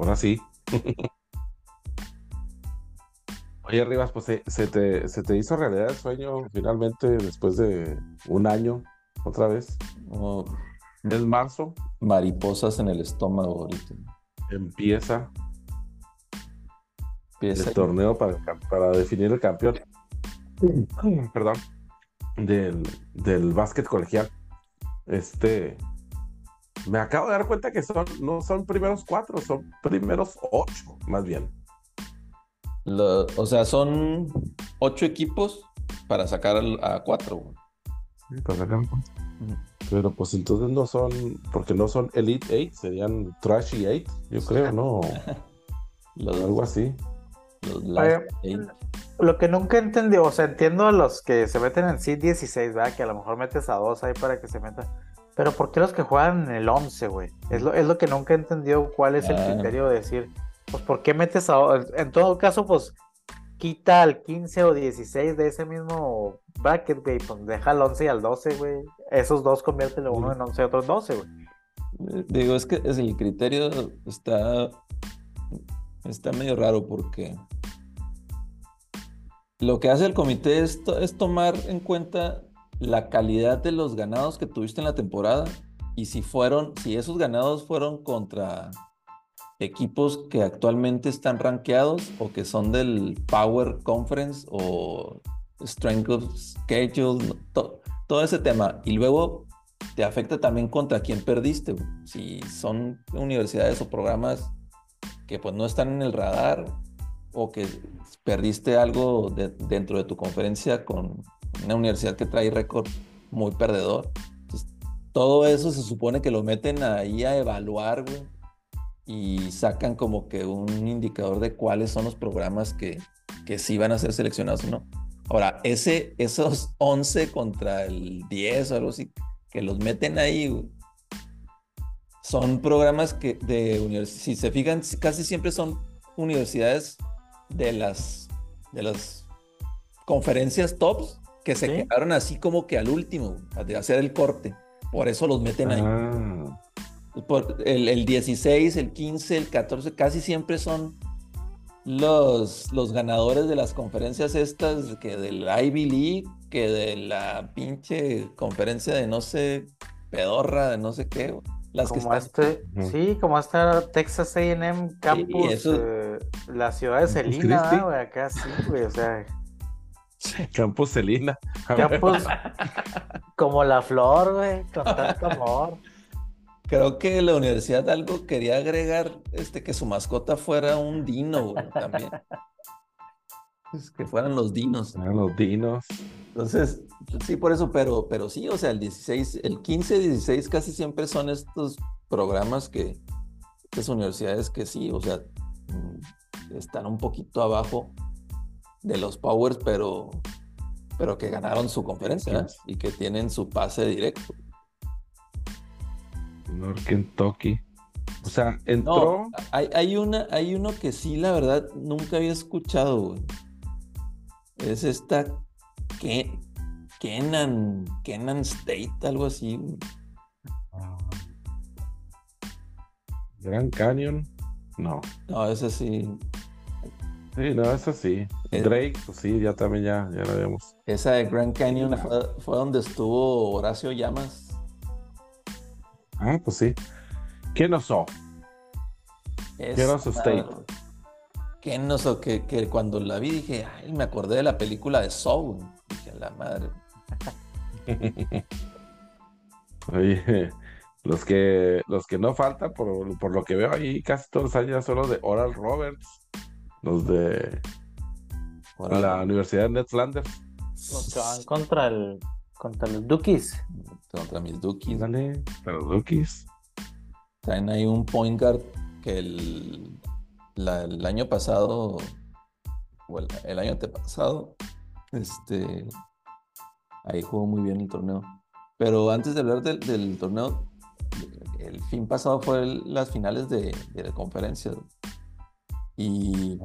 ahora sí. Oye, Rivas, pues se, te, se te hizo realidad el sueño finalmente después de un año, otra vez. Oh, es marzo. Mariposas en el estómago ahorita. Empieza, el torneo para, para definir el campeón. Perdón. Del, del básquet colegial. Este. Me acabo de dar cuenta que son, no son primeros cuatro, son primeros ocho, más bien o sea, son ocho equipos para sacar a cuatro. Sí, para sacar Pero pues entonces no son, porque no son Elite Eight, serían Trashy Eight, yo creo, ¿no? Algo así. Lo que nunca entendí, o sea, entiendo a los que se meten en Seed 16, ¿verdad? Que a lo mejor metes a dos ahí para que se metan. Pero ¿por qué los que juegan en el 11, güey? Es lo, es lo que nunca he entendido cuál es el ah. criterio de decir, pues ¿por qué metes a... En todo caso, pues quita al 15 o 16 de ese mismo bracket, güey, pues deja al 11 y al 12, güey. Esos dos conviértelo uno en 11 y otro en 12, güey. Digo, es que es el criterio está, está medio raro porque lo que hace el comité es, es tomar en cuenta la calidad de los ganados que tuviste en la temporada y si fueron, si esos ganados fueron contra equipos que actualmente están rankeados o que son del Power Conference o Strength of Schedule, todo ese tema. Y luego te afecta también contra quién perdiste. Si son universidades o programas que pues no están en el radar o que perdiste algo dentro de tu conferencia con una universidad que trae récord muy perdedor. todo eso se supone que lo meten ahí a evaluar, güey y sacan como que un indicador de cuáles son los programas que, que sí van a ser seleccionados o no. Ahora, ese, esos 11 contra el 10 o algo así, que los meten ahí, son programas que de si se fijan, casi siempre son universidades de las, de las conferencias tops que se quedaron así como que al último, de hacer el corte. Por eso los meten ahí. Ah el, el, 16, el 15, el 14, casi siempre son los, los ganadores de las conferencias estas, que del Ivy League, que de la pinche conferencia de no sé, pedorra, de no sé qué. Las como que este, sí, como hasta Texas AM Campus, eh, la ciudad de Celina, güey, acá sí, güey, o sea. Campus Celina. Campus como la flor, güey, con tanto amor. Creo que la universidad algo quería agregar este, que su mascota fuera un dino, también. que fueran los dinos. los dinos. Entonces, sí, por eso, pero, pero sí, o sea, el 16, el 15, 16 casi siempre son estos programas que, estas universidades que sí, o sea, mm, están un poquito abajo de los Powers, pero, pero que ganaron su conferencia y que tienen su pase directo. North Kentucky. O sea, entró. hay, una, hay uno que sí, la verdad, nunca había escuchado, Es esta Kenan, Kenan State, algo así. Ah. Grand Canyon, no. No, ese sí. Sí, no, ese sí. Eh, Drake, pues sí, ya también ya, ya lo vemos. Esa de Grand Canyon fue, fue donde estuvo Horacio Llamas. Ah, pues sí. ¿Qué no so? ¿Qué no so State? ¿Qué no so? Que, que, cuando la vi dije, ay, me acordé de la película de Soul. Dije, la madre. Oye, los que, los que no faltan, por, por, lo que veo ahí, casi todos los años son los de Oral Roberts, los de la Universidad de Ned Flanders. Los que van contra el contra los Dookies. Contra mis Dookies. Dale, los Dookies. Traen ahí un point guard que el, el año pasado, o el, año antepasado, este, ahí jugó muy bien el torneo. Pero antes de hablar del, torneo, el fin pasado fue las finales de, de conferencia. Y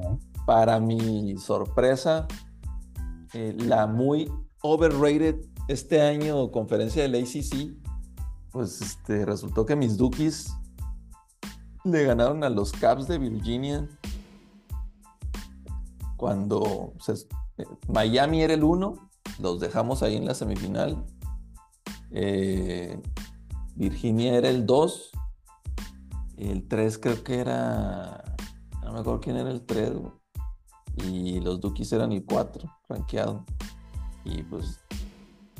para mi sorpresa, eh, la muy overrated este año conferencia del ACC, pues este, resultó que mis Dookies le ganaron a los Caps de Virginia cuando eh, Miami era el 1, los dejamos ahí en la semifinal. Eh, Virginia era el 2. El 3 creo que era. Me acuerdo quién era el 3. Y los Dukis eran el 4, rankeado. Y pues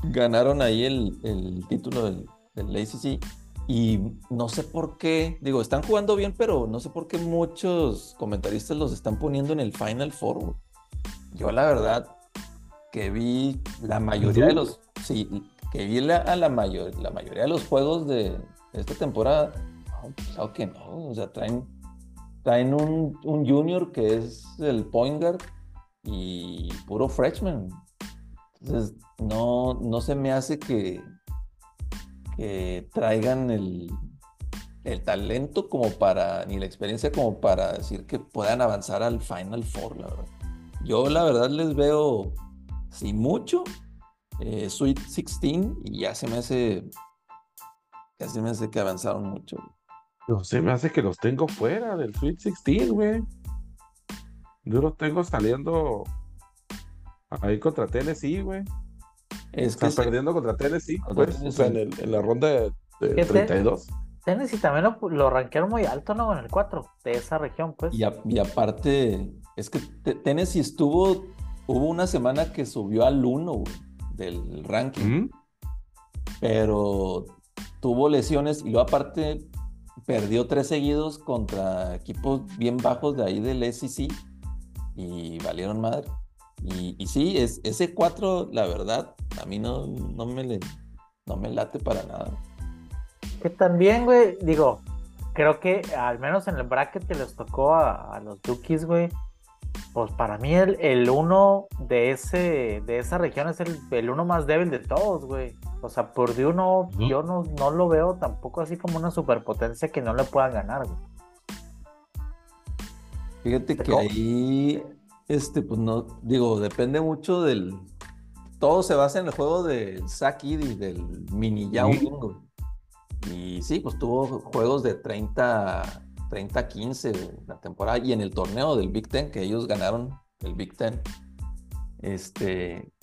ganaron ahí el, título del, del ACC. Y no sé por qué, digo, están jugando bien, pero no sé por qué muchos comentaristas los están poniendo en el Final Four. Yo la verdad que vi la mayoría de los, sí, que vi la, a la, mayor, la mayoría de los juegos de esta temporada, no, que no, o sea, traen, traen un, un junior que es el point guard y puro freshman. Entonces, no, no se me hace que, traigan el, el talento como para, ni la experiencia como para decir que puedan avanzar al Final Four, la verdad. Yo la verdad les veo, si mucho, eh, Sweet 16 y ya se me hace, ya se me hace que avanzaron mucho. No se me hace que los tengo fuera del Sweet 16, güey. Yo los tengo saliendo ahí contra Tennessee, güey. Es que perdiendo contra Tennessee, pues, o sea, en, la ronda de, 32. Tennessee también lo, lo rankearon muy alto, ¿no? En el 4 de esa región, pues. Y, y aparte, es que Tennessee estuvo, hubo una semana que subió al 1 del ranking, pero tuvo lesiones y luego aparte perdió tres seguidos contra equipos bien bajos de ahí del SEC y valieron madre. Y, sí, es, ese 4, la verdad, a mí no, no, me no me late para nada. Que también, güey, digo, creo que al menos en el bracket que les tocó a, los Dookies, güey, pues para mí el, el uno de ese de esa región es el, el uno más débil de todos, güey. O sea, por de uno, yo no, no lo veo tampoco así como una superpotencia que no le puedan ganar, güey. Fíjate que ahí este, pues no, digo, depende mucho del. Todo se basa en el juego del Saki y del Mini Yao Y sí, pues tuvo juegos de 30, 30 15 la temporada y en el torneo del Big Ten, que ellos ganaron el Big Ten. Este,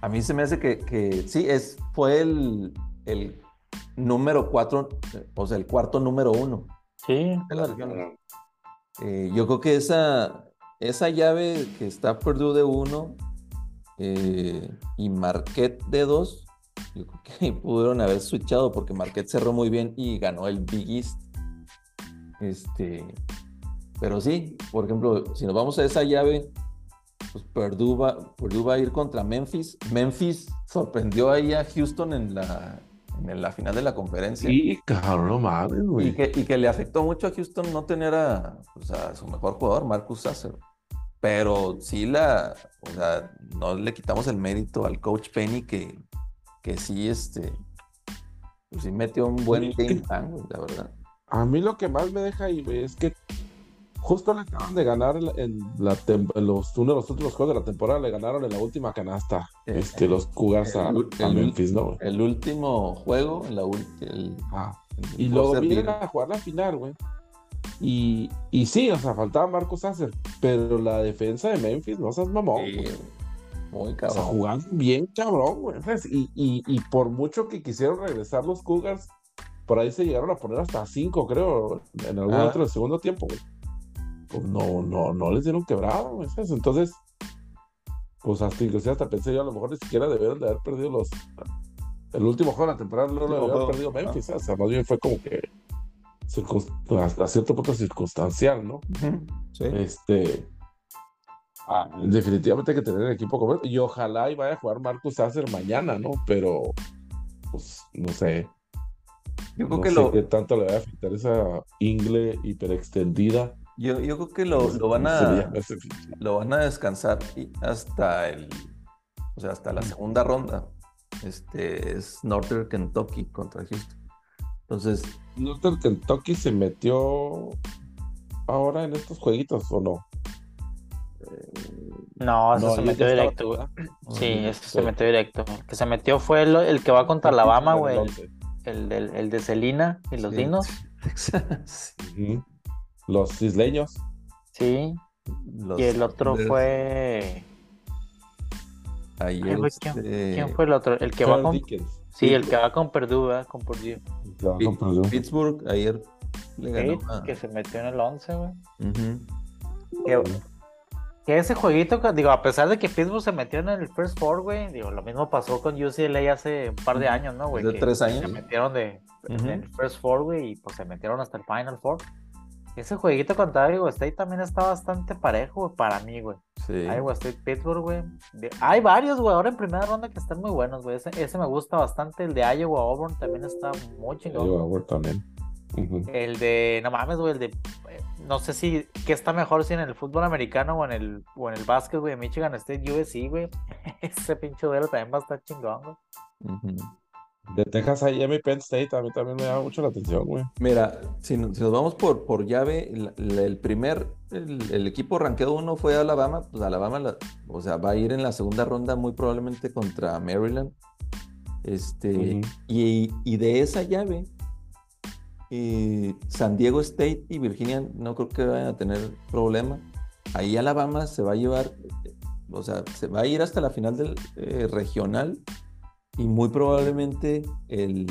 a mí se me hace que, sí, es, fue el, el número 4, o sea, el cuarto número uno. Sí. Eh, yo creo que esa, esa llave que está Purdue de 1 eh, y Marquette de 2, yo creo que pudieron haber switchado porque Marquette cerró muy bien y ganó el Big East. Este, pero sí, por ejemplo, si nos vamos a esa llave, pues Purdue va, Purdue va a ir contra Memphis. Memphis sorprendió ahí a Houston en la, en la final de la conferencia. Sí, cabrón, madre, güey. Y que, y que, le afectó mucho a Houston no tener a, pues, a su mejor jugador, Marcus Sasser. Pero sí la, o sea, no le quitamos el mérito al coach Penny que, que sí, este, pues sí metió un buen game plan, la verdad. A mí lo que más me deja ahí, güey, es que justo le acaban de ganar en, la los, uno de los últimos juegos de la temporada, le ganaron en la última canasta eh, este, los Cougars a, Memphis, ¿no? El último juego, en la ah, Y luego vienen a jugar la final, güey. Y, y sí, o sea, faltaba Marcos Sasser, pero la defensa de Memphis, no seas mamón. muy cabrón. O sea, jugando bien cabrón, güey. Y, y, y, por mucho que quisieron regresar los Cougars, por ahí se llegaron a poner hasta cinco, creo, en algún ah. otro segundo tiempo, güey. Pues no, no, no les dieron quebrado, güey. Entonces, pues hasta inclusive hasta pensé yo a lo mejor ni siquiera debieron de haber perdido los. El último juego de la temporada no lo habían perdido Memphis, o sea, más bien fue como que a cierto punto circunstancial, ¿no? Sí. Este. Ah, definitivamente hay que tener el equipo completo. Y ojalá y vaya a jugar Marcus Sasser mañana, ¿no? Pero, pues, no sé. Yo creo que lo. qué tanto le va a afectar esa ingle hiperextendida. Yo, yo creo que lo, lo van a. Lo van a descansar hasta el. O sea, hasta la segunda ronda. Este es Northern Kentucky contra Houston. Entonces. ¿Northern Kentucky se metió ahora en estos jueguitos o no? No, eso se metió directo. Sí, eso se metió directo. El que se metió fue el, que va contra Alabama, güey. El, el, de Celina y los Dinos. Texas. Los isleños. Sí. Los Y el otro fue. Ahí Ay, güey, ¿quién, este, quién fue el otro? El que va con. Dickens. Sí, el que va con Purdue, ¿verdad? Con Purdue. Que va Pi- con Purdue. Pittsburgh ayer le ganó. Sí, a- que se metió en el 11, güey. Que, que ese jueguito, que- digo, a pesar de que Pittsburgh se metió en el First Four, güey, digo, lo mismo pasó con UCLA hace un par de años, ¿no, güey? De tres años. Se metieron de, en el First Four, güey, y pues se metieron hasta el Final Four. Ese jueguito contra Iowa State también está bastante parejo, güey, para mí, güey. Sí. Iowa State, Pittsburgh, güey. De- Hay varios, güey, ahora en primera ronda que están muy buenos, güey. Ese, ese me gusta bastante. El de Iowa Auburn también está muy chingón. Iowa Auburn también. El de, no mames, güey, el de, eh, no sé si, ¿qué está mejor si en el fútbol americano o en el, o en el básquet, güey, Michigan State USC, güey? Ese pinche duelo también va a estar chingón, güey. Ujú. De Texas a y Penn State a mí también me llama mucho la atención, güey. Mira, si, si nos vamos por, por llave, el, el primer, el, el equipo rankeado uno fue Alabama, pues Alabama, la- o sea, va a ir en la segunda ronda muy probablemente contra Maryland. Este, Ujú. y, y de esa llave, eh, San Diego State y Virginia no creo que vayan a tener problema. Ahí Alabama se va a llevar, o sea, se va a ir hasta la final del eh, regional y muy probablemente el,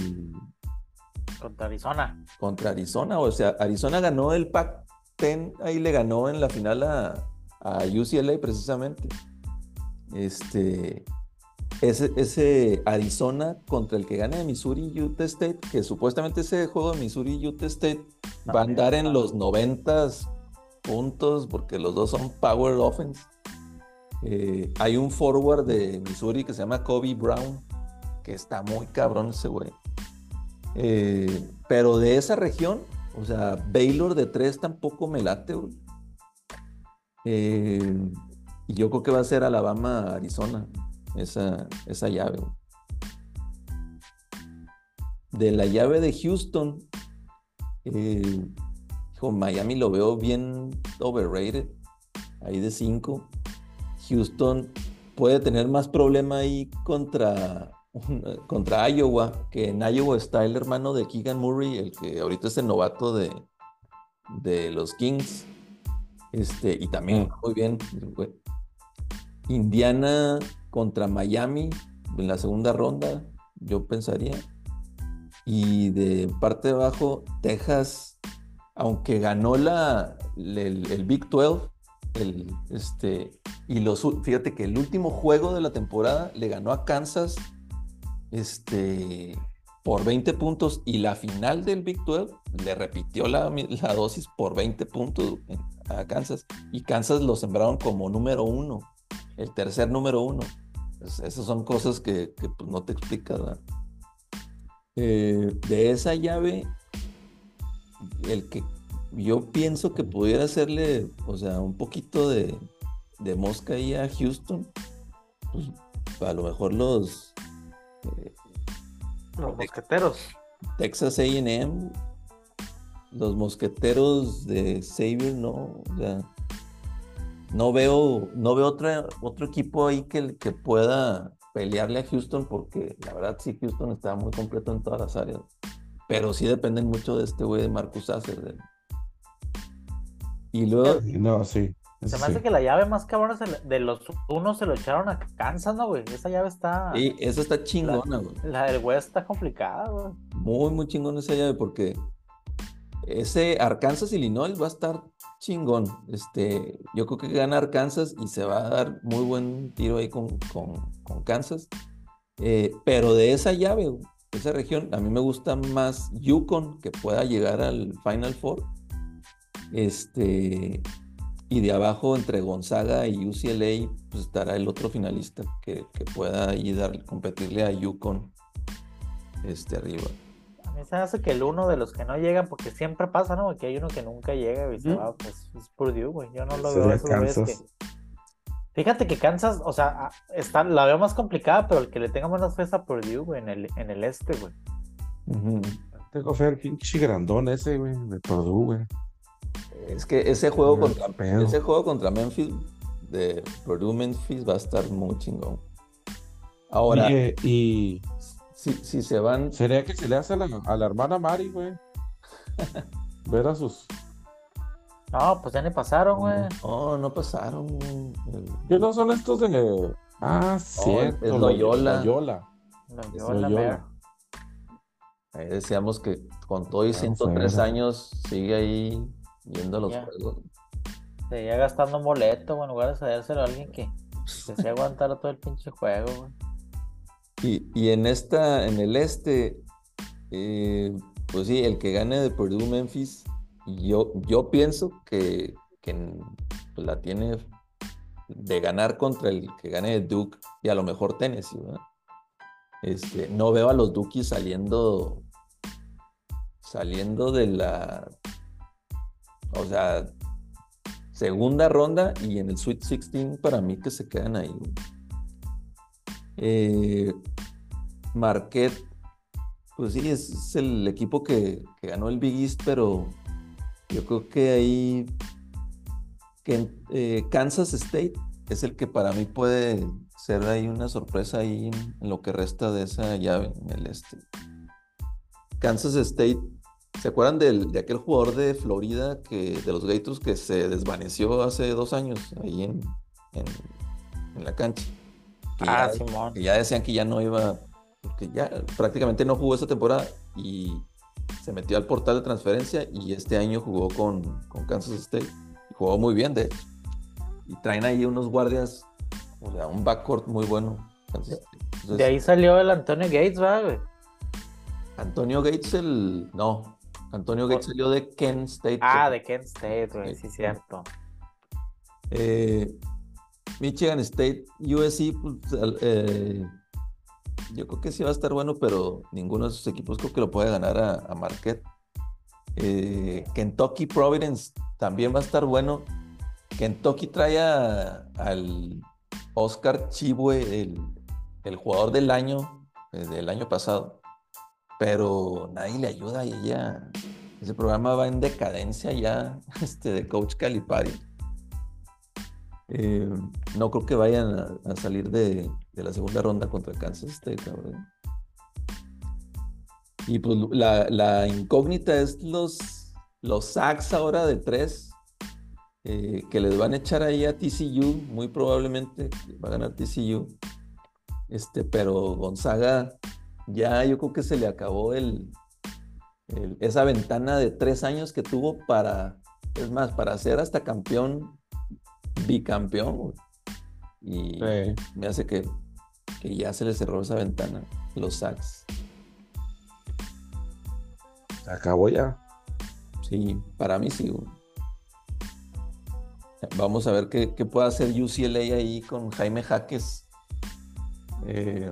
Contra Arizona. contra Arizona. O sea, Arizona ganó el Pac-10, ahí le ganó en la final a, a UCLA precisamente. Este, ese, ese Arizona contra el que gane de Missouri y Utah State, que supuestamente ese juego de Missouri y Utah State va a andar en los 90 puntos porque los dos son power offense. Eh, hay un forward de Missouri que se llama Kobe Brown, que está muy cabrón ese güey. Eh, pero de esa región, o sea, Baylor de tres tampoco me late. Eh, y yo creo que va a ser Alabama-Arizona, esa, esa llave. De la llave de Houston, eh, Miami lo veo bien overrated, ahí de 5. Houston puede tener más problema ahí contra, contra Iowa, que en Iowa está el hermano de Keegan Murray, el que ahorita es el novato de, de los Kings. Este, y también Mm. muy bien. Indiana contra Miami en la segunda ronda, yo pensaría. Y de parte de abajo, Texas, aunque ganó la, el, el Big 12, el, este, y los, fíjate que el último juego de la temporada le ganó a Kansas este, por 20 puntos y la final del Big 12 le repitió la, la dosis por 20 puntos a Kansas y Kansas lo sembraron como número uno, el tercer número uno. Es- esas son cosas que, que, pues, no te explicas. Eh, de esa llave, el que yo pienso que pudiera hacerle, o sea, un poquito de, de mosca ahí a Houston, pues a lo mejor los eh, Los mosqueteros. Texas AM, los mosqueteros de Xavier, no, o sea, no veo, no veo otra, otro equipo ahí que, que pueda pelearle a Houston, porque la verdad sí, Houston está muy completo en todas las áreas, pero sí dependen mucho de este güey de Marcus de- Y luego, No, sí. Se me sí. hace que la llave más cabrona de los unos se lo echaron a Kansas, ¿no, güey? Esa llave está. y esa está chingona, güey. La del West está complicada, güey. Muy, muy chingón esa llave porque ese Arkansas Illinois va a estar chingón. Este, yo creo que gana Arkansas y se va a dar muy buen tiro ahí con, con- con Kansas. Eh, pero de esa llave, güey, esa región, a mí me gusta más Yukon que pueda llegar al Final Four. Este, y de abajo entre Gonzaga y UCLA, pues estará el otro finalista que, que pueda ahí dar, competirle a Yukon este, arriba. A mí se me hace que el uno de los que no llegan, porque siempre pasa, ¿no? Que hay uno que nunca llega y se va, pues es Purdue, güey. Yo no lo veo Kansas. que. Fíjate que Kansas, o sea, ah, está, la veo más complicada, pero el que le tenga menos fe es a Purdue, güey, en el, en el este, güey. Ujú. Tengo fe al pinche grandón ese, güey, de Purdue, güey. Es que ese juego contra pedo. ese juego contra Memphis de Purdue Memphis va a estar muy chingón. Ahora, Oye, y si, si se van, sería que se le hace a la, a la hermana Mari, güey. ver a sus. No, pues ya ni pasaron, güey. No, no pasaron. ¿Qué no son estos de.? Ah, cierto. es Loyola. Loyola. Loyola, Loyola. Ahí decíamos que con todo y 103 años sigue ahí yendo a los juegos. Seguía gastando un boleto, bueno, en lugar de cedérselo a alguien que se aguantar todo el pinche juego, güey. Y, y, en esta, en el este, eh, pues sí, el que gane de Purdue Memphis, yo, yo pienso que, que pues la tiene de ganar contra el que gane de Duke y a lo mejor Tennessee, ¿verdad? Este, no veo a los Dukies saliendo saliendo de la o sea segunda ronda y en el Sweet 16 para mí que se quedan ahí. Eh, Marquette, pues sí, es, el equipo que, ganó el Big East, pero yo creo que ahí que, eh, Kansas State es el que para mí puede ser ahí una sorpresa ahí en, lo que resta de esa llave en el este. Kansas State, ¿se acuerdan de aquel jugador de Florida que de los Gators que se desvaneció hace dos años ahí en, en, la cancha? ah, ya, Que ya decían que ya no iba, porque ya prácticamente no jugó esa temporada y se metió al portal de transferencia y este año jugó con, con Kansas State. jugó muy bien, de hecho. Y traen ahí unos guardias o sea, un backcourt muy bueno. de ahí salió el Antonio Gates, ¿va, güey? Antonio Gates, el. No. Antonio Gates salió de Kent State. Ah, de Kent State, güey, sí, cierto. Eh, Michigan State, USC, pues, eh, yo creo que sí va a estar bueno, pero ninguno de esos equipos creo que lo puede ganar a, a Marquette. Eh, Kentucky Providence también va a estar bueno. Kentucky trae al Oscar Chibue, el, jugador del año, del año pasado, pero nadie le ayuda y ya, ese programa va en decadencia ya, este, de Coach Calipari. Eh, no creo que vayan a, salir de, la segunda ronda contra Kansas State, cabrón. Y pues la, incógnita es los, los sacks ahora de tres eh, que les van a echar ahí a TCU, muy probablemente va a ganar TCU. Este, pero Gonzaga ya yo creo que se le acabó el, esa ventana de tres años que tuvo para, es más, para ser hasta campeón, bicampeón. Y me hace que, que ya se le cerró esa ventana, los sacks. Se acabó ya. Sí, para mí sí. Vamos a ver qué, puede hacer UCLA ahí con Jaime Jaques. Eh,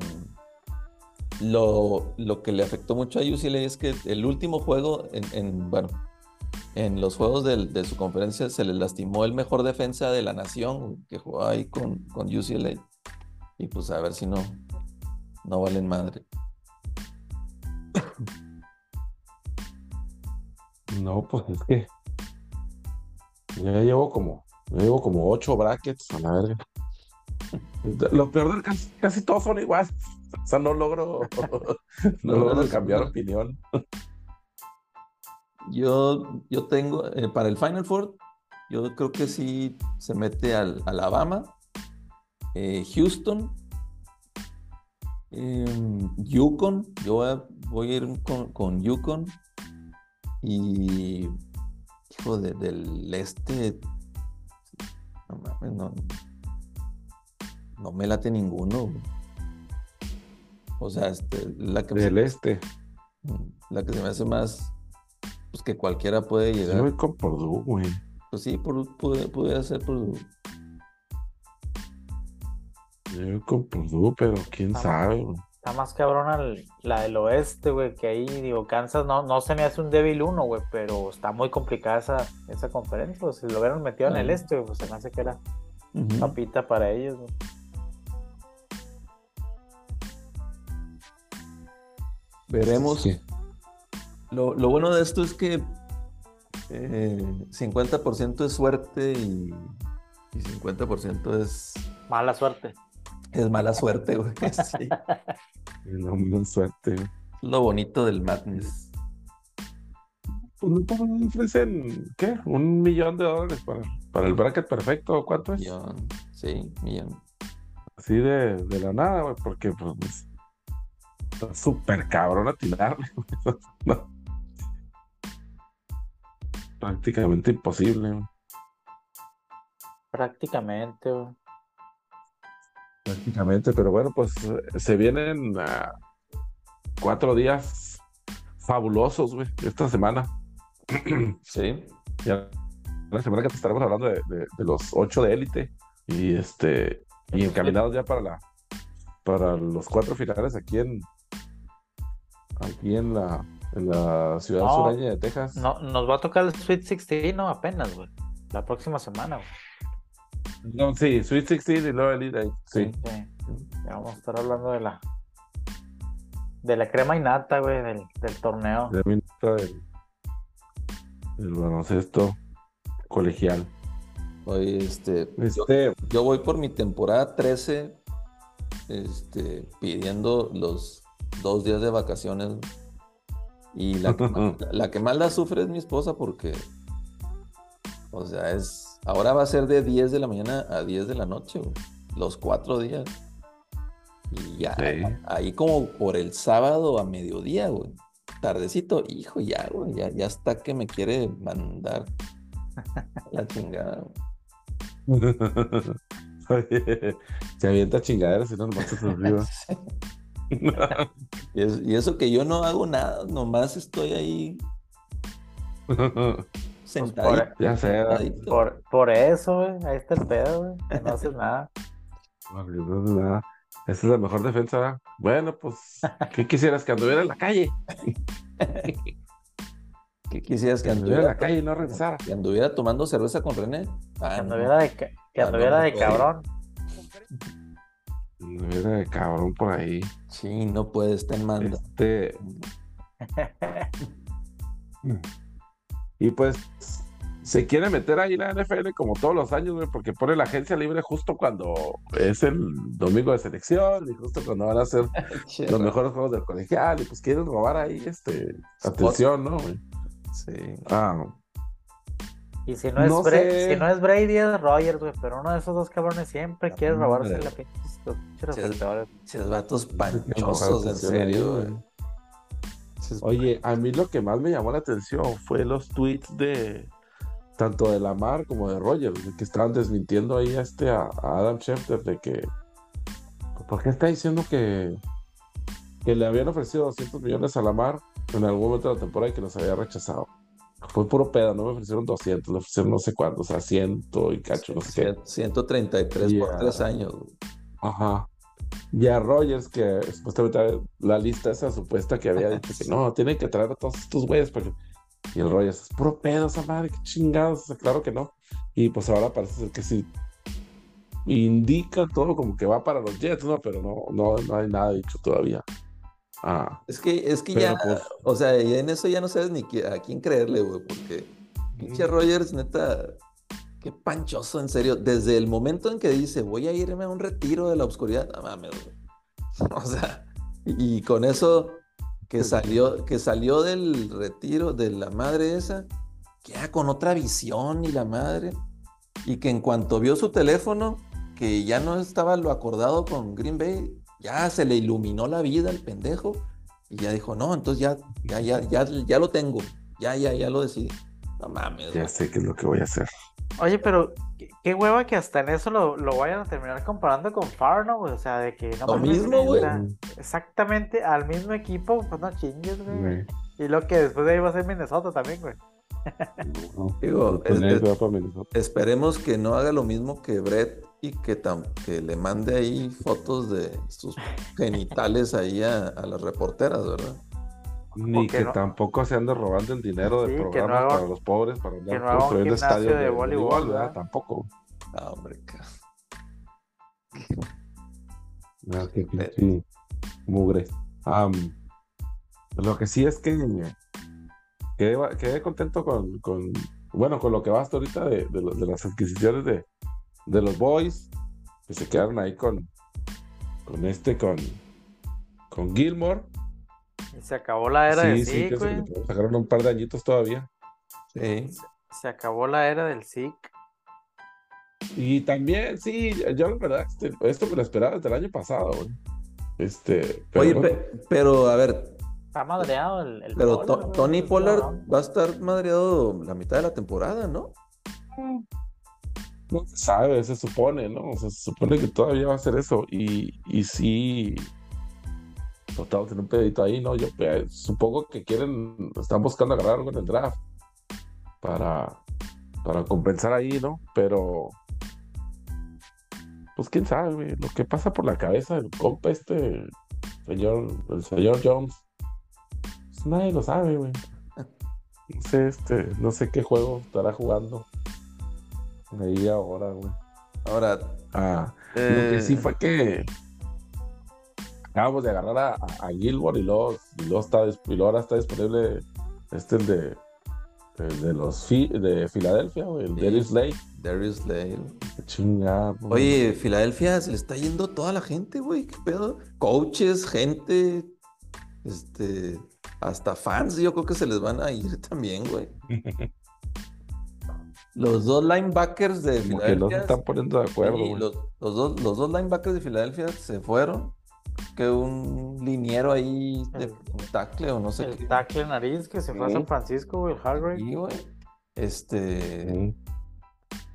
lo, que le afectó mucho a UCLA es que el último juego, en, bueno, en los juegos de, su conferencia se le lastimó el mejor defensa de la nación que jugó ahí con, con UCLA. Y pues a ver si no, no valen madre. No, pues es que ya llevo como llevo como ocho brackets a la verga. Lo peor del caso, casi todos son iguales. O sea, no logro, no, logro cambiar opinión. Yo, yo tengo, eh, para el Final Four, yo creo que sí se mete al Alabama, eh, Houston, em, Yukon, yo voy a, ir con, con Yukon y hijo del este no mames, no. No me late ninguno. O sea, este, la que Del este. La que se me hace más. Pues que cualquiera puede llegar. Yo voy con Purdue, güey. Pues sí, puede ser Purdue. Yo voy con Purdue, pero quién sabe, Está más cabrona la del oeste, güey, que ahí, digo, Kansas no, no se me hace un débil uno, güey, pero está muy complicada esa, esa conferencia. Pues, si lo hubieran metido en el este, pues se me hace que era papita para ellos, güey. Veremos. Lo, bueno de esto es que 50% eh, es suerte y, y 50% es... Mala suerte. Es mala suerte, güey. Sí. No, suerte. Lo bonito del Madness. pues no ofrecen, ¿qué? Un millón de dólares para, para el bracket perfecto, ¿cuánto es? Millón, sí, millón. Así de, de la nada, güey, porque pues está súper cabrón atinarle. no. Prácticamente imposible. Prácticamente. Prácticamente, pero bueno, pues se vienen uh, cuatro días fabulosos, güey, esta semana. sí. Ya la semana que te estaremos hablando de, de, de, los ocho de élite y este y encaminados ya para la para los cuatro finales aquí en aquí en la en la ciudad No, sureña de Texas. No, nos va a tocar el Sweet 16, no, apenas, güey. La próxima semana, güey. No, sí, Sweet 16 y luego Elite Eight, sí. Sí. Ya vamos a estar hablando de la de la crema y nata, güey, del, del torneo. De mí está el, el baloncesto colegial. Oye, este, yo, Este, yo voy por mi temporada 13, este, pidiendo los dos días de vacaciones. Y la que, más, la que más la sufre es mi esposa porque, o sea, es, ahora va a ser de 10 de la mañana a 10 de la noche, güey, los cuatro días. Y ya, Sí. ahí como por el sábado a mediodía, güey. Tardecito, hijo, ya, güey, ya, ya está que me quiere mandar la chingada. güey. Oye, se avienta chingaderas y no nomás se arriba. Y, es- y eso que yo no hago nada, nomás estoy ahí sentadito. ya sé, sentadito. Por, por eso, güey, ahí está el pedo, que No haces nada. no, no, nada. Esa es la mejor defensa. ¿verdad? Bueno, pues, ¿qué quisieras que anduviera en la calle? ¿Qué quisieras que Que anduviera en la calle y no regresara. que anduviera tomando cerveza con René? Ah, Que no. anduviera de, que Ah, anduviera no, de cabrón. De cabrón por ahí. Sí, no puede, está en manda. Este, y pues se quiere meter ahí la NFL como todos los años, güey, porque pone la agencia libre justo cuando es el domingo de selección y justo cuando van a hacer los mejores juegos del colegial y pues quieren robar ahí este atención, ¿no? güey? Sí. Ah, Y si no es, No Bra- sé. si no es Brady, es Rogers, güey. Pero uno de esos dos cabrones siempre quiere robarse la pinche los vatos panchosos, en serio, güey. Oye, a mí lo que más me llamó la atención fue los tweets de tanto de Lamar como de Rogers, de que estaban desmintiendo ahí a este a, a Adam Schefter de que ¿por qué está diciendo que que le habían ofrecido 200 millones a Lamar en algún momento de la temporada y que los había rechazado? Fue puro pedo, no me ofrecieron 200, le ofrecieron no sé cuánto, o sea, 100 y cacho, no sé qué. Cien- 133 por Yeah. tres años. güey. Ajá. Y a Rogers, que supuestamente la lista esa supuesta que había dicho que no, tienen que traer a todos estos güeyes. Porque... Y el Rogers, es puro pedo esa madre, qué chingados. O sea, claro que no. Y pues ahora parece ser que sí. Indica todo como que va para los Jets, ¿no? Pero no, no, no hay nada dicho todavía. Ah, Es que, es que ya, pues, o sea, ya en eso ya no sabes ni a quién creerle, güey, porque pinche Rogers, neta, qué panchoso, en serio. Desde el momento en que dice, voy a irme a un retiro de la oscuridad, no mames, güey. O sea, y con eso que salió, que salió del retiro de la madre esa, ya con otra visión y la madre, y que en cuanto vio su teléfono, que ya no estaba lo acordado con Green Bay, ya se le iluminó la vida al pendejo, y ya dijo, no, entonces ya, ya, ya, ya, ya lo tengo, ya, ya, ya lo decidí. No mames, ya güey. sé qué es lo que voy a hacer. Oye, pero qué, qué hueva que hasta en eso lo, lo vayan a terminar comparando con Farr, ¿no, güey? O sea, de que no Lo mismo, güey. exactamente al mismo equipo, pues no chingues, güey. Güey, Y lo que después de ahí va a ser Minnesota también, güey. no. Digo, es- nadie es- se va para Minnesota. esperemos que no haga lo mismo que Brett y que, tam- que le mande ahí fotos de sus genitales ahí a, a las reporteras, ¿verdad? Ni que no- tampoco se ande robando el dinero de Sí, no haga- para los pobres, para andar no construyendo estadios de de, voleibol, voleibol, ¿verdad? ¿verdad? Tampoco. Ah, hombre, qué pinche mugre. Lo que sí es que quedé, quedé contento con, con, bueno, con lo que va hasta ahorita de, de, lo- de las adquisiciones de, de los boys, que se quedaron ahí con, con este, con, con Gilmore. Se acabó la era del Sí, sí, SIC, güey. se- sacaron un par de añitos todavía. Sí. Se acabó la era del SIC. Y también, sí, yo la verdad, este, esto me lo esperaba desde el año pasado, güey. Este, pero Oye, bueno, pe- pero a ver, Está madreado el, el pero To- Tony Pollard va a estar madreado la mitad de la temporada, ¿no? no se sabe, se supone, ¿no? O sea, se supone que todavía va a hacer eso. Y, y sí, total, tiene un pedito ahí, ¿no? Yo eh, supongo que quieren, están buscando agarrar algo en el draft para, para compensar ahí, ¿no? Pero, pues quién sabe, güey, lo que pasa por la cabeza del compa este, señor, el señor Jones, pues nadie lo sabe, güey. No sé, este, no sé qué juego estará jugando ahí ahora, güey. Ahora, Ah, lo que eh, sí fue que acabamos de agarrar a, a, a Gilmore y luego, y luego está, y luego ahora está disponible este el de, el de los Fi- de Filadelfia, güey, el Sí. Darius Slay. Darius Slade. Chingada. Oye, Filadelfia se le está yendo toda la gente, güey. ¿Qué pedo? Coaches, gente, este, hasta fans, yo creo que se les van a ir también, güey. Los dos linebackers de Como que no se Filadelfia. están poniendo de acuerdo, sí, güey. los, los dos, los dos linebackers de Filadelfia se fueron. Que un liniero ahí de El- un tackle o no sé El qué. tackle nariz que se fue a San. Francisco, güey, el Hargrave. Sí, güey. Este.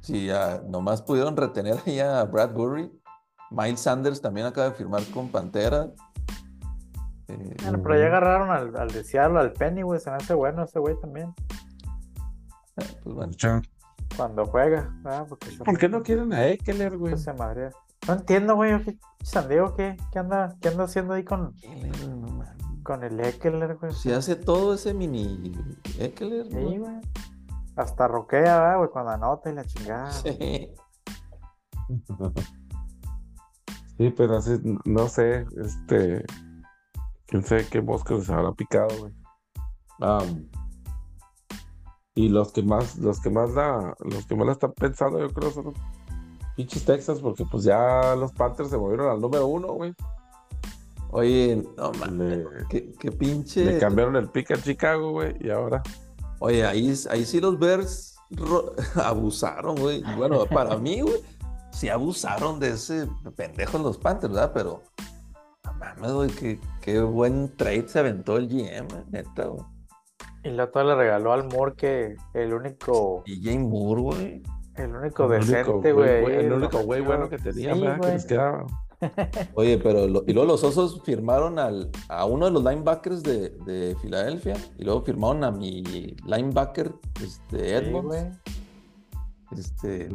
Sí, ya nomás pudieron retener ahí a Bradbury. Miles Sanders también acaba de firmar con Pantera. Eh, Bueno, pero ya agarraron al, al de Seattle, al Penny, güey. Se me hace bueno ese güey también. pues bueno. Cuando juega, ¿verdad? Porque ¿Por qué no quieren a Eckler, güey? se madrea. No entiendo, güey. ¿qué- San Diego, ¿qué, qué, anda, ¿qué anda haciendo ahí con, con el Eckler, güey? Si hace todo ese mini Eckler, Sí, güey. Hasta roquea, ¿verdad, güey, cuando anota y la chingada. Sí. Sí, pero así, no sé, este, quién sabe qué mosca les habrá picado, güey. Am, y los que más, los que más la, los que más la están pensando, yo creo, son pinches Texas, porque pues ya los Panthers se movieron al número uno, güey. Oye, no mames. Qué, qué pinche. le cambiaron el pick a Chicago, güey, y ahora. Oye, ahí, ahí sí los Bears ro- abusaron, güey. Bueno, para mí, güey, sí abusaron de ese pendejo en los Panthers, ¿verdad? Pero, no mames, güey, qué, qué buen trade se aventó el GM, neta, güey. Y la otra le regaló al Moore que el único, Y Jane Moore, güey. El único El decente, güey, el único güey bueno que tenía, Sí, ¿verdad? Que güey. les quedaba. Oye, pero lo- y luego los Osos firmaron al, a uno de los linebackers de, de Filadelfia y luego firmaron a mi linebacker, este, Edmonds. güey. este,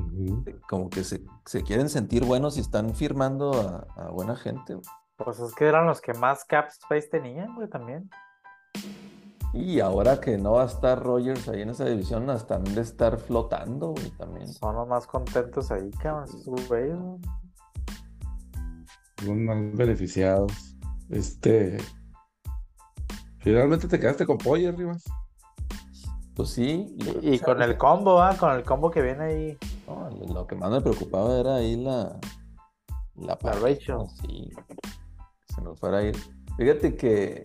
como que se, se quieren sentir buenos y están firmando a, a buena gente. güey. Pues es que eran los que más cap space tenían, güey, también. Y ahora que no va a estar Rogers ahí en esa división, hasta han de estar flotando, güey, también. Son los más contentos ahí, cabrón, güey. Los más beneficiados. Este. Finalmente te quedaste con Poyer, Rivas. Pues sí. Y, y con el combo, ¿ah? Con el combo que viene ahí. No, lo, que más me preocupaba era ahí la... La, página, Rachel. Sí. que Se nos fuera a ir. Fíjate que...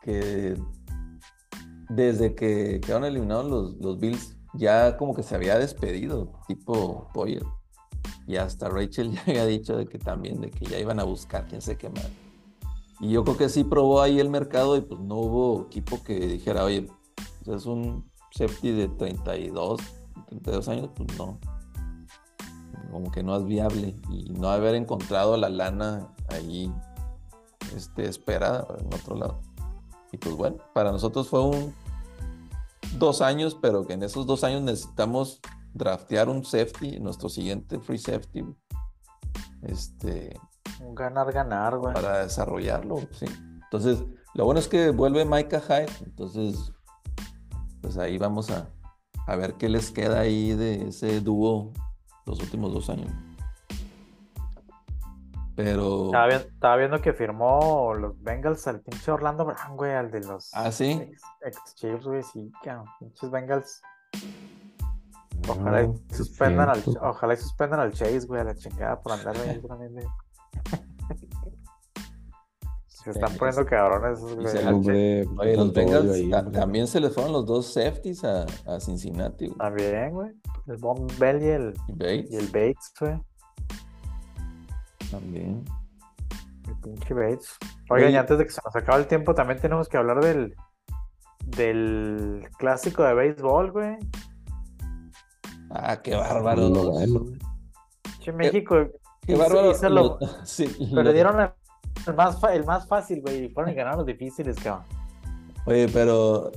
Que... Desde que quedaron eliminados los, los Bills, ya como que se había despedido, tipo Poyer. Y hasta Rachel ya había dicho de que también, de que ya iban a buscar quién qué más. Y yo creo que sí probó ahí el mercado y pues no hubo equipo que dijera, oye, pues es un safety de 32, 32 años, pues no. Como que no es viable y no haber encontrado la lana ahí este, esperada en otro lado. Y pues bueno, para nosotros fue un dos años, pero que en esos dos años necesitamos draftear un safety, nuestro siguiente free safety, este, Un ganar, ganar, güey. para desarrollarlo, sí. Entonces, lo bueno es que vuelve Micah Hyde, entonces, pues ahí vamos a, a ver qué les queda ahí de ese dúo los últimos dos años. Pero, Estaba, vi- estaba viendo que firmó los Bengals al pinche Orlando Brown, güey, al de los ah, sí, ex, ex Chiefs, güey, sí, cabrón. Pinches Bengals. Ojalá y No, suspendan al, ojalá y suspendan al Chase, güey, a la chingada por andar ahí también de- Se están poniendo cabrones esos, Y güey. se Al le- Hombre, Oye, los con todo Bengals ahí, también se les fueron los dos safeties a, a Cincinnati, güey. También, güey. El Von Bell y el, Y Bates y el Bates, güey. También. El pinche Bates. Oigan, y antes de que se nos acabe el tiempo, también tenemos que hablar del, del clásico de béisbol, güey. Ah, qué bárbaro. No, México Qué bárbaro. hizo lo- Lo- sí, lo- perdieron el, el más, el más fácil, güey, y fueron y ganaron los difíciles, cabrón. Oye, pero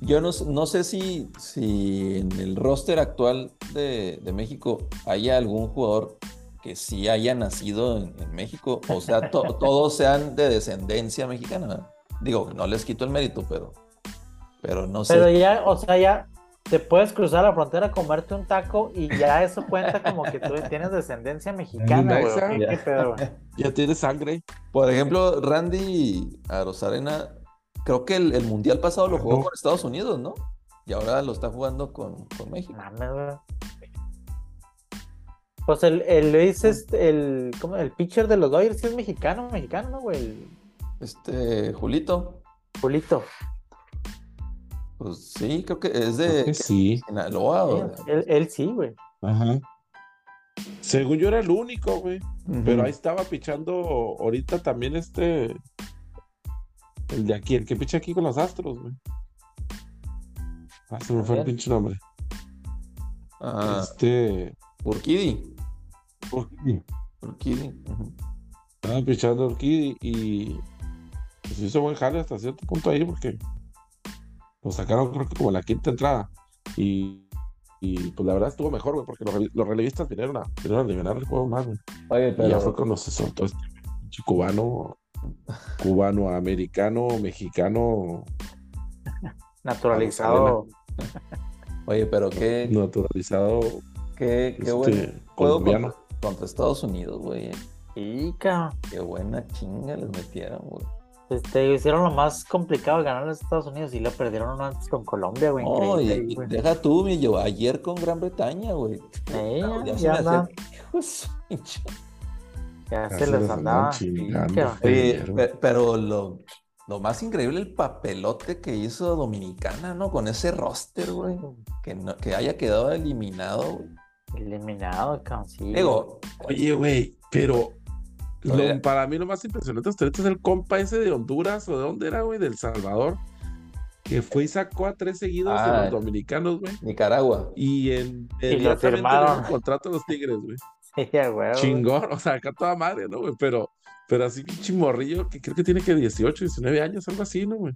yo no, no sé si, si en el roster actual de, de México haya algún jugador que sí haya nacido en, en México, o sea, to- todos sean de descendencia mexicana. Digo, no les quito el mérito, pero, pero no sé. Pero ya, o sea, ya te puedes cruzar la frontera, comerte un taco y ya eso cuenta como que tú tienes descendencia mexicana, güey. Esa. ¿o ¿Qué, qué pedo, güey? Ya tiene sangre. Por ejemplo, Randy Arozarena, creo que el, el mundial pasado lo jugó con Estados Unidos, ¿no? Y ahora lo está jugando con, con México. Mames, güey. Pues el, el Luis, este, el, ¿cómo? el pitcher de los Dodgers sí es mexicano, mexicano, ¿no, güey? El Este, Julito, Julito. pues sí, creo que es de que sí. Sinaloa. de- Él, él sí, güey. Ajá. Según yo era el único, güey. Pero ahí estaba pichando ahorita también este. El de aquí, el que picha aquí con los astros, güey. Ah, se me fue el pinche nombre. Ah, Este. Urquidi. Urquidi. Urquidi. ujú. Estaba pichando Urquidi y. Pues hizo buen jale hasta cierto punto ahí porque. Lo sacaron, creo que como la quinta entrada. Y. Y pues la verdad estuvo mejor, güey, porque los, los relevistas vinieron a, vinieron a aliviar el juego más, güey. Oye, Y ya fue pero cuando se soltó este pinche cubano, cubano, americano, mexicano, Naturalizado. oye, pero qué, naturalizado, qué, qué este, buen juego colombiano. Contra, Estados Unidos, güey. Y, cabrón. Qué buena chinga les metieron, güey. Este, hicieron lo más complicado de ganar a los Estados Unidos y lo perdieron antes con Colombia, güey. No, increíble, y- güey. deja tú, mi yo, ayer con Gran Bretaña, güey. Eh, Ya, ya, se ya me hacía- de su pinche- ya Ya se se les andaba. Oye, pero lo, lo más increíble, el papelote que hizo Dominicana, ¿no? Con ese roster, güey. Que, no- que haya quedado eliminado, güey. Eliminado, Digo, Oye, güey, pero lo- para mí lo más impresionante hasta ahorita es el compa ese de Honduras o de dónde era, güey, del Salvador, que fue y sacó a tres seguidos de Ah. los dominicanos, güey. Nicaragua. Y en lo firmaron. dieron contrato a los Tigres, güey. Sí, güey. Chingón, o sea, acá toda madre, ¿no, güey? Pero, pero así pinche morrillo que creo que tiene que 18, 19 años, algo así, ¿no, güey?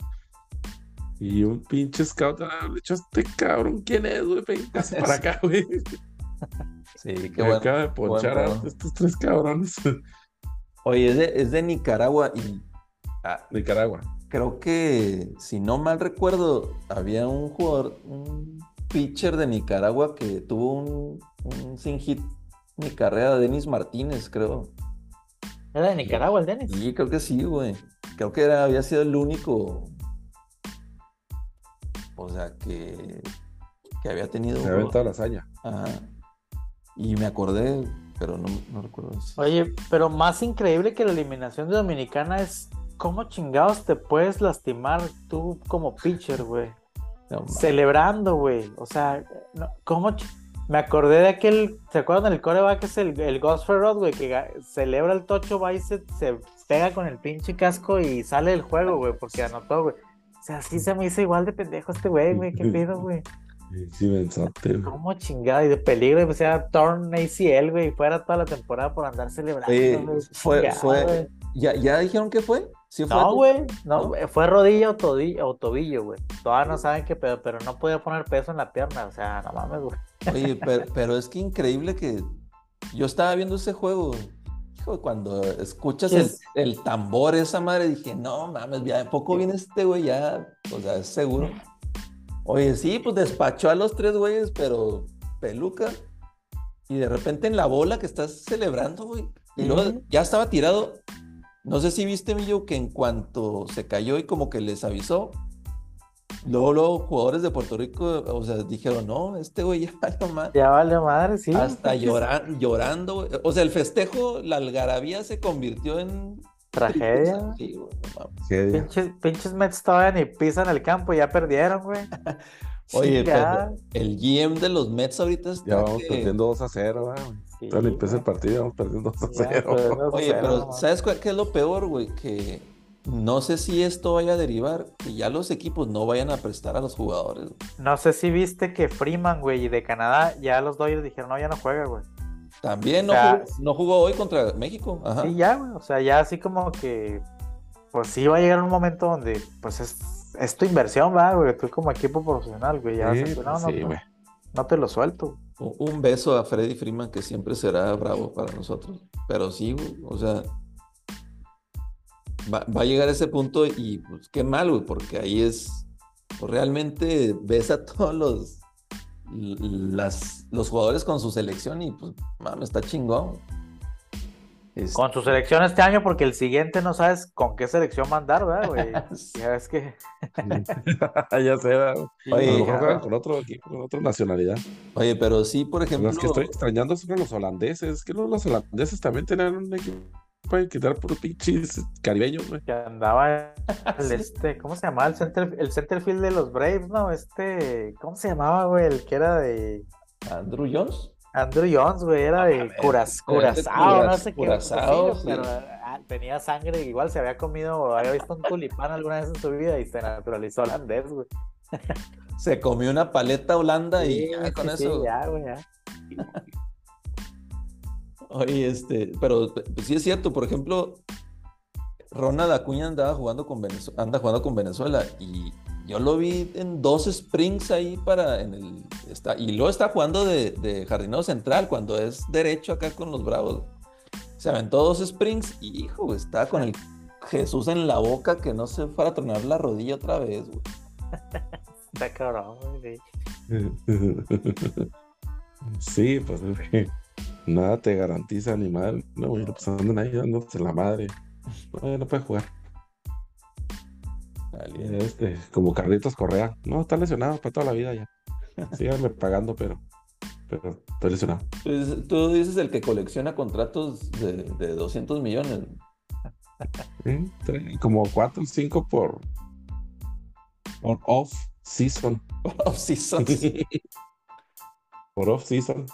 Y un pinche scout, ah, le echó este cabrón, ¿quién es, güey? Véngase para acá, güey. Sí, qué Que bueno. acaba de ponchar a estos tres cabrones. Oye, es de, es de Nicaragua y ah, Nicaragua. creo que, si no mal recuerdo, había un jugador, un pitcher de Nicaragua que tuvo un, un sin hit ni carrera, Denis Martínez, creo. Era de Nicaragua el Denis. Sí, creo que sí, güey. Creo que era, había sido el único. O sea, que, que había tenido. Se un ha juego- aventado la hazaña. Ajá. Y me acordé, pero no, no recuerdo. si- Oye, pero más increíble que la eliminación de Dominicana es cómo chingados te puedes lastimar tú como pitcher, güey. No, Celebrando, güey. O sea, no, ¿cómo? Me acordé de aquel, ¿se acuerdan del coreback? Es el, el Gosford Rod, güey, que celebra el tocho, va y se, se pega con el pinche casco y sale del juego, güey, porque anotó, güey. O sea, sí se me hizo igual de pendejo este güey, güey, qué pedo, güey. Sí, mensote, güey. ¿Cómo chingada? Y de peligro, o sea, torn ACL, güey, y fuera toda la temporada por andar celebrando, Oye, güey, fue- chingada, fue- güey. ¿Ya, ¿Ya dijeron qué fue? ¿Sí fue No, güey, no, fue rodilla o, tobillo, güey. Todavía no saben qué pedo, pero no podía poner peso en la pierna, o sea, no mames, güey. Oye, pero, pero es que increíble que yo estaba viendo ese juego. Hijo, cuando escuchas el, el tambor, esa madre, dije, no mames, ya de poco viene este güey, ya, o sea, es seguro. Oye, sí, pues despachó a los tres güeyes, pero peluca. Y de repente en la bola que estás celebrando, güey. Y luego ya estaba tirado. No sé si viste, Millo, que en cuanto se cayó y como que les avisó, luego, luego jugadores de Puerto Rico, o sea, dijeron, no, este güey ya no más. Ya vale madre, sí. Hasta llorar, llorando, güey. O sea, el festejo, la algarabía se convirtió en Tragedia. Sí, güey, no mames. Tragedia. Pinches, pinches Mets todavía ni pisan el campo, ya perdieron, güey. Oye, pero el GM de los Mets ahorita está Ya vamos que- perdiendo 2 a 0, güey. Sí, empieza el güey. partido, vamos perdiendo 2 a Ya, 0. pero no Oye, sé, pero no, ¿sabes cuál, qué es lo peor, güey? Que no sé si esto vaya a derivar, que ya los equipos no vayan a prestar a los jugadores. güey. No sé si viste que Freeman, güey, y de Canadá, ya los Dodgers dijeron, no, ya no juega, güey. También no, O sea, jugó, no jugó hoy contra México. Ajá. Sí, ya, güey. O sea, ya así como que, pues sí va a llegar un momento donde, pues es, es tu inversión, va, güey. Tú como equipo profesional, güey. Ya vas a no, no, sí, no, güey. no te lo suelto. Un beso a Freddy Freeman, que siempre será bravo para nosotros. Pero sí, güey, o sea, va, va a llegar ese punto y pues qué mal, güey, porque ahí es, pues, realmente ves a todos los, las, los jugadores con su selección y pues, mames, está chingón. Es- Con su selección este año, porque el siguiente no sabes con qué selección mandar, ¿verdad, güey? Ya ves que. ya sé, güey. Oye, a lo mejor ya, juegan con otro equipo, con otra nacionalidad. Oye, pero sí, por ejemplo, Los que estoy extrañando son los holandeses. Es que los, los holandeses también tenían un equipo para quitar por pinches caribeños, güey. que andaba el este, ¿cómo se llamaba? El center, el centerfield de los Braves, ¿no? Este, ¿cómo se llamaba, güey? El que era de Andrew Jones. Andrew Jones, güey, era de mames, Curaz, era Curazao, no sé qué. Curazao, sí, pero ah, tenía sangre, igual se había comido, había visto un tulipán alguna vez en su vida y se naturalizó holandés, güey. Se comió una paleta holanda y ya con sí, eso. ya, güey, ya. Oye, este, pero pues, sí es cierto, por ejemplo, Ronald Acuña andaba jugando con Venezuela, anda jugando con Venezuela y yo lo vi en dos springs ahí para en el está, y luego está jugando de, de jardinero central cuando es derecho acá con los Bravos. Se aventó dos springs y hijo, está con el Jesús en la boca que no se fuera a tronar la rodilla otra vez, güey. Está cabrón, güey. sí. Pues nada te garantiza ni madre. No, güey, pues andan ahí dándose la madre. No, no puede jugar. Este, como Carlitos Correa. No, está lesionado para toda la vida ya. Síganme pagando, pero, pero estoy lesionado. Pues, tú dices el que colecciona contratos de, de 200 millones. ¿Sí? Como cuatro o cinco por, por off season. Off-season. por off season.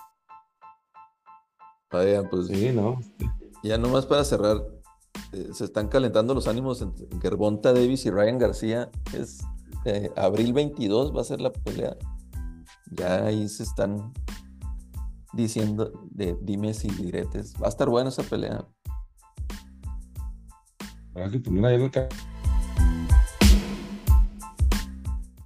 Oigan, pues Sí, no. Ya nomás para cerrar, eh, se están calentando los ánimos entre Gervonta Davis y Ryan García. Es eh, abril 22 va a ser la pelea. Ya ahí se están diciendo de dimes y diretes. Va a estar buena esa pelea. Habrá que poner ahí en el ca-